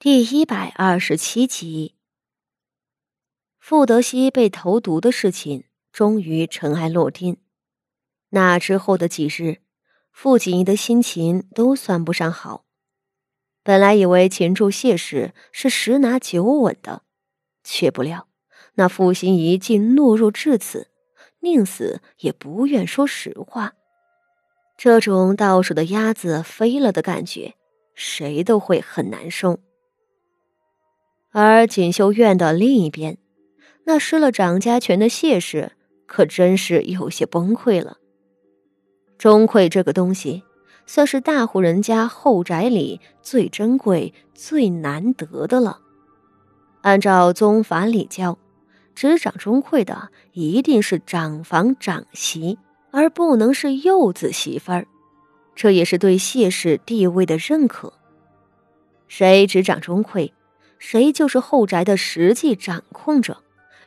第一百二十七集，傅德熙被投毒的事情终于尘埃落定。那之后的几日，傅锦仪的心情都算不上好。本来以为擒住谢氏是十拿九稳的，却不料那傅心怡竟懦弱至此，宁死也不愿说实话。这种到手的鸭子飞了的感觉，谁都会很难受。而锦绣院的另一边，那失了掌家权的谢氏可真是有些崩溃了。钟馗这个东西，算是大户人家后宅里最珍贵、最难得的了。按照宗法礼教，执掌钟馗的一定是长房长媳，而不能是幼子媳妇儿。这也是对谢氏地位的认可。谁执掌钟馗？谁就是后宅的实际掌控者，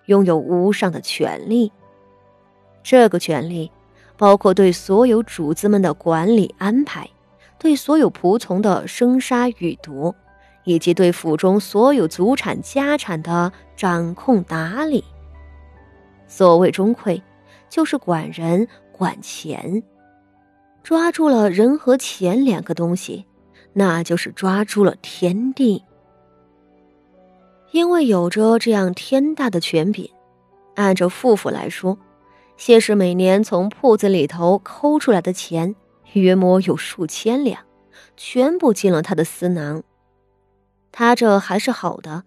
拥有无上的权力。这个权力包括对所有主子们的管理安排，对所有仆从的生杀予夺，以及对府中所有祖产家产的掌控打理。所谓钟馗，就是管人管钱，抓住了人和钱两个东西，那就是抓住了天地。因为有着这样天大的权柄，按照富府来说，谢氏每年从铺子里头抠出来的钱，约莫有数千两，全部进了他的私囊。他这还是好的，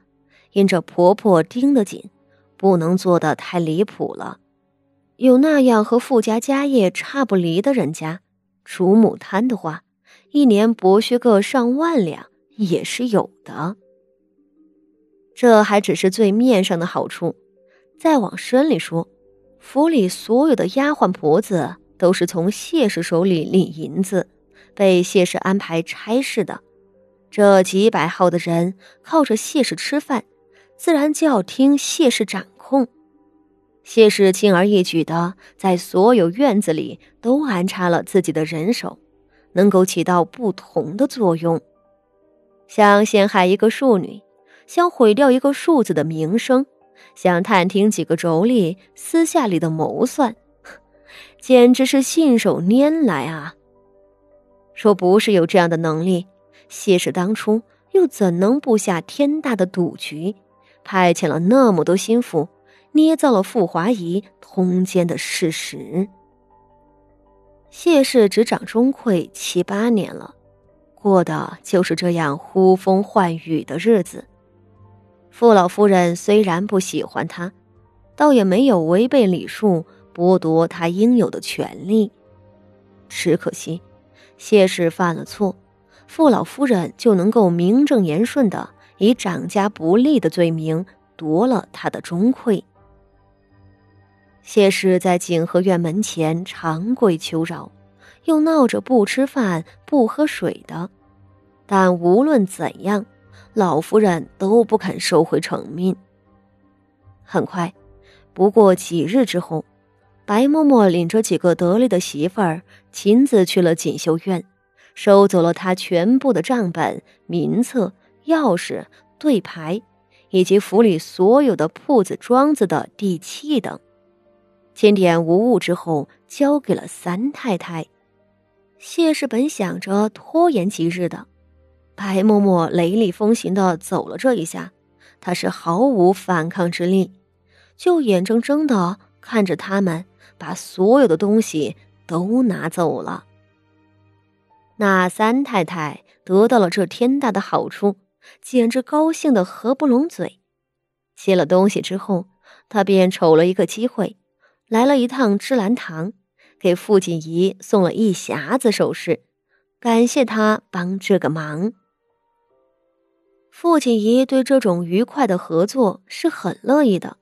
因这婆婆盯得紧，不能做的太离谱了。有那样和富家家业差不离的人家，主母贪的话，一年剥削个上万两也是有的。这还只是最面上的好处，再往深里说，府里所有的丫鬟婆子都是从谢氏手里领银子，被谢氏安排差事的。这几百号的人靠着谢氏吃饭，自然就要听谢氏掌控。谢氏轻而易举的在所有院子里都安插了自己的人手，能够起到不同的作用，想陷害一个庶女。想毁掉一个庶子的名声，想探听几个妯娌私下里的谋算，简直是信手拈来啊！说不是有这样的能力，谢氏当初又怎能布下天大的赌局，派遣了那么多心腹，捏造了傅华仪通奸的事实？谢氏执掌钟馗七八年了，过的就是这样呼风唤雨的日子。傅老夫人虽然不喜欢他，倒也没有违背礼数剥夺他应有的权利。只可惜，谢氏犯了错，傅老夫人就能够名正言顺的以掌家不利的罪名夺了他的钟馗。谢氏在景和院门前长跪求饶，又闹着不吃饭不喝水的，但无论怎样。老夫人都不肯收回成命。很快，不过几日之后，白嬷嬷领着几个得力的媳妇儿，亲自去了锦绣院，收走了他全部的账本、名册、钥匙、对牌，以及府里所有的铺子、庄子的地契等，清点无误之后，交给了三太太。谢氏本想着拖延几日的。白嬷嬷雷厉风行的走了这一下，她是毫无反抗之力，就眼睁睁的看着他们把所有的东西都拿走了。那三太太得到了这天大的好处，简直高兴的合不拢嘴。谢了东西之后，她便瞅了一个机会，来了一趟芝兰堂，给傅锦仪送了一匣子首饰，感谢他帮这个忙。父亲仪对这种愉快的合作是很乐意的，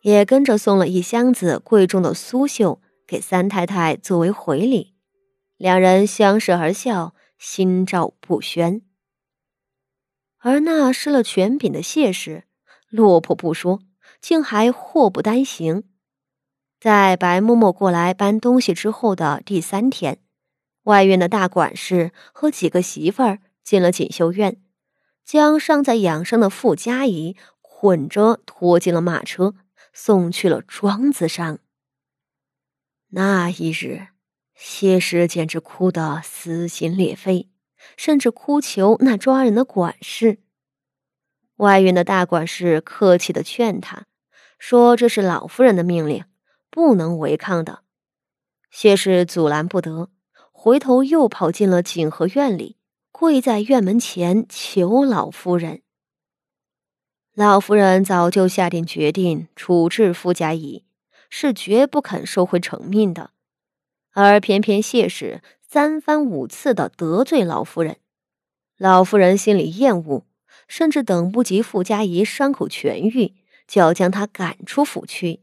也跟着送了一箱子贵重的苏绣给三太太作为回礼。两人相视而笑，心照不宣。而那失了权柄的谢氏，落魄不说，竟还祸不单行。在白嬷嬷过来搬东西之后的第三天，外院的大管事和几个媳妇儿进了锦绣院。将尚在养伤的傅家仪捆着拖进了马车，送去了庄子上。那一日，谢氏简直哭得撕心裂肺，甚至哭求那抓人的管事。外院的大管事客气的劝他，说这是老夫人的命令，不能违抗的。谢氏阻拦不得，回头又跑进了景和院里。跪在院门前求老夫人。老夫人早就下定决定处置傅家仪，是绝不肯收回成命的。而偏偏谢氏三番五次的得罪老夫人，老夫人心里厌恶，甚至等不及傅家仪伤口痊愈，就要将他赶出府去。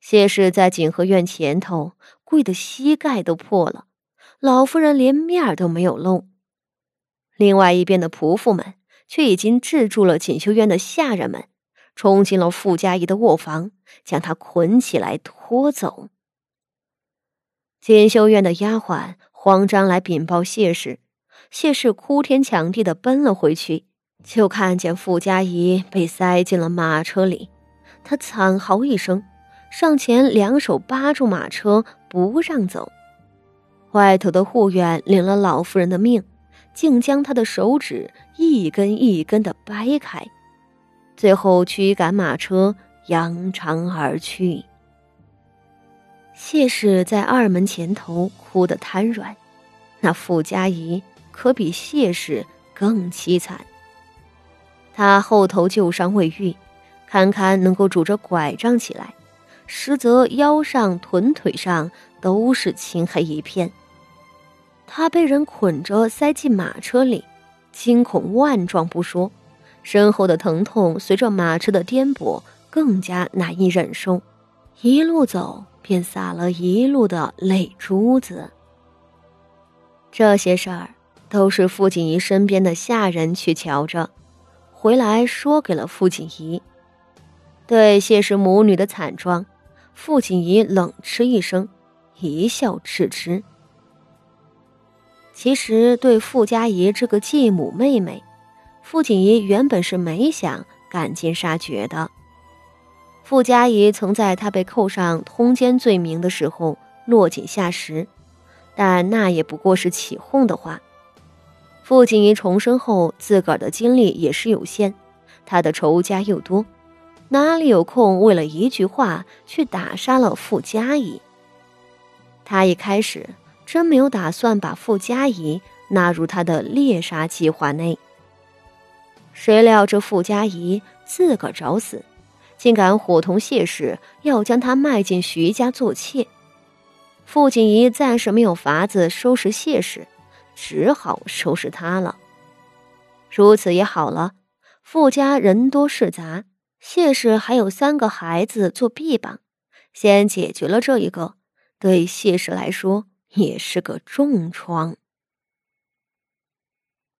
谢氏在景和院前头跪得膝盖都破了，老夫人连面儿都没有露。另外一边的仆妇们却已经制住了锦绣院的下人们，冲进了傅家仪的卧房，将她捆起来拖走。锦绣院的丫鬟慌张来禀报谢氏，谢氏哭天抢地的奔了回去，就看见傅家仪被塞进了马车里，她惨嚎一声，上前两手扒住马车不让走。外头的护院领了老夫人的命。竟将他的手指一根一根的掰开，最后驱赶马车扬长而去。谢氏在二门前头哭得瘫软，那傅家仪可比谢氏更凄惨。他后头旧伤未愈，堪堪能够拄着拐杖起来，实则腰上、臀腿上都是青黑一片。他被人捆着塞进马车里，惊恐万状不说，身后的疼痛随着马车的颠簸更加难以忍受，一路走便洒了一路的泪珠子。这些事儿都是傅锦仪身边的下人去瞧着，回来说给了傅锦仪。对谢氏母女的惨状，傅锦仪冷嗤一声，一笑置之。其实，对傅家仪这个继母妹妹，傅锦仪原本是没想赶尽杀绝的。傅家仪曾在她被扣上通奸罪名的时候落井下石，但那也不过是起哄的话。傅锦仪重生后，自个儿的精力也是有限，她的仇家又多，哪里有空为了一句话去打杀了傅家仪？她一开始。真没有打算把傅家仪纳入他的猎杀计划内。谁料这傅家仪自个儿找死，竟敢伙同谢氏要将他卖进徐家做妾。傅锦仪暂时没有法子收拾谢氏，只好收拾他了。如此也好了，傅家人多势杂，谢氏还有三个孩子做臂膀，先解决了这一个，对谢氏来说。也是个重创。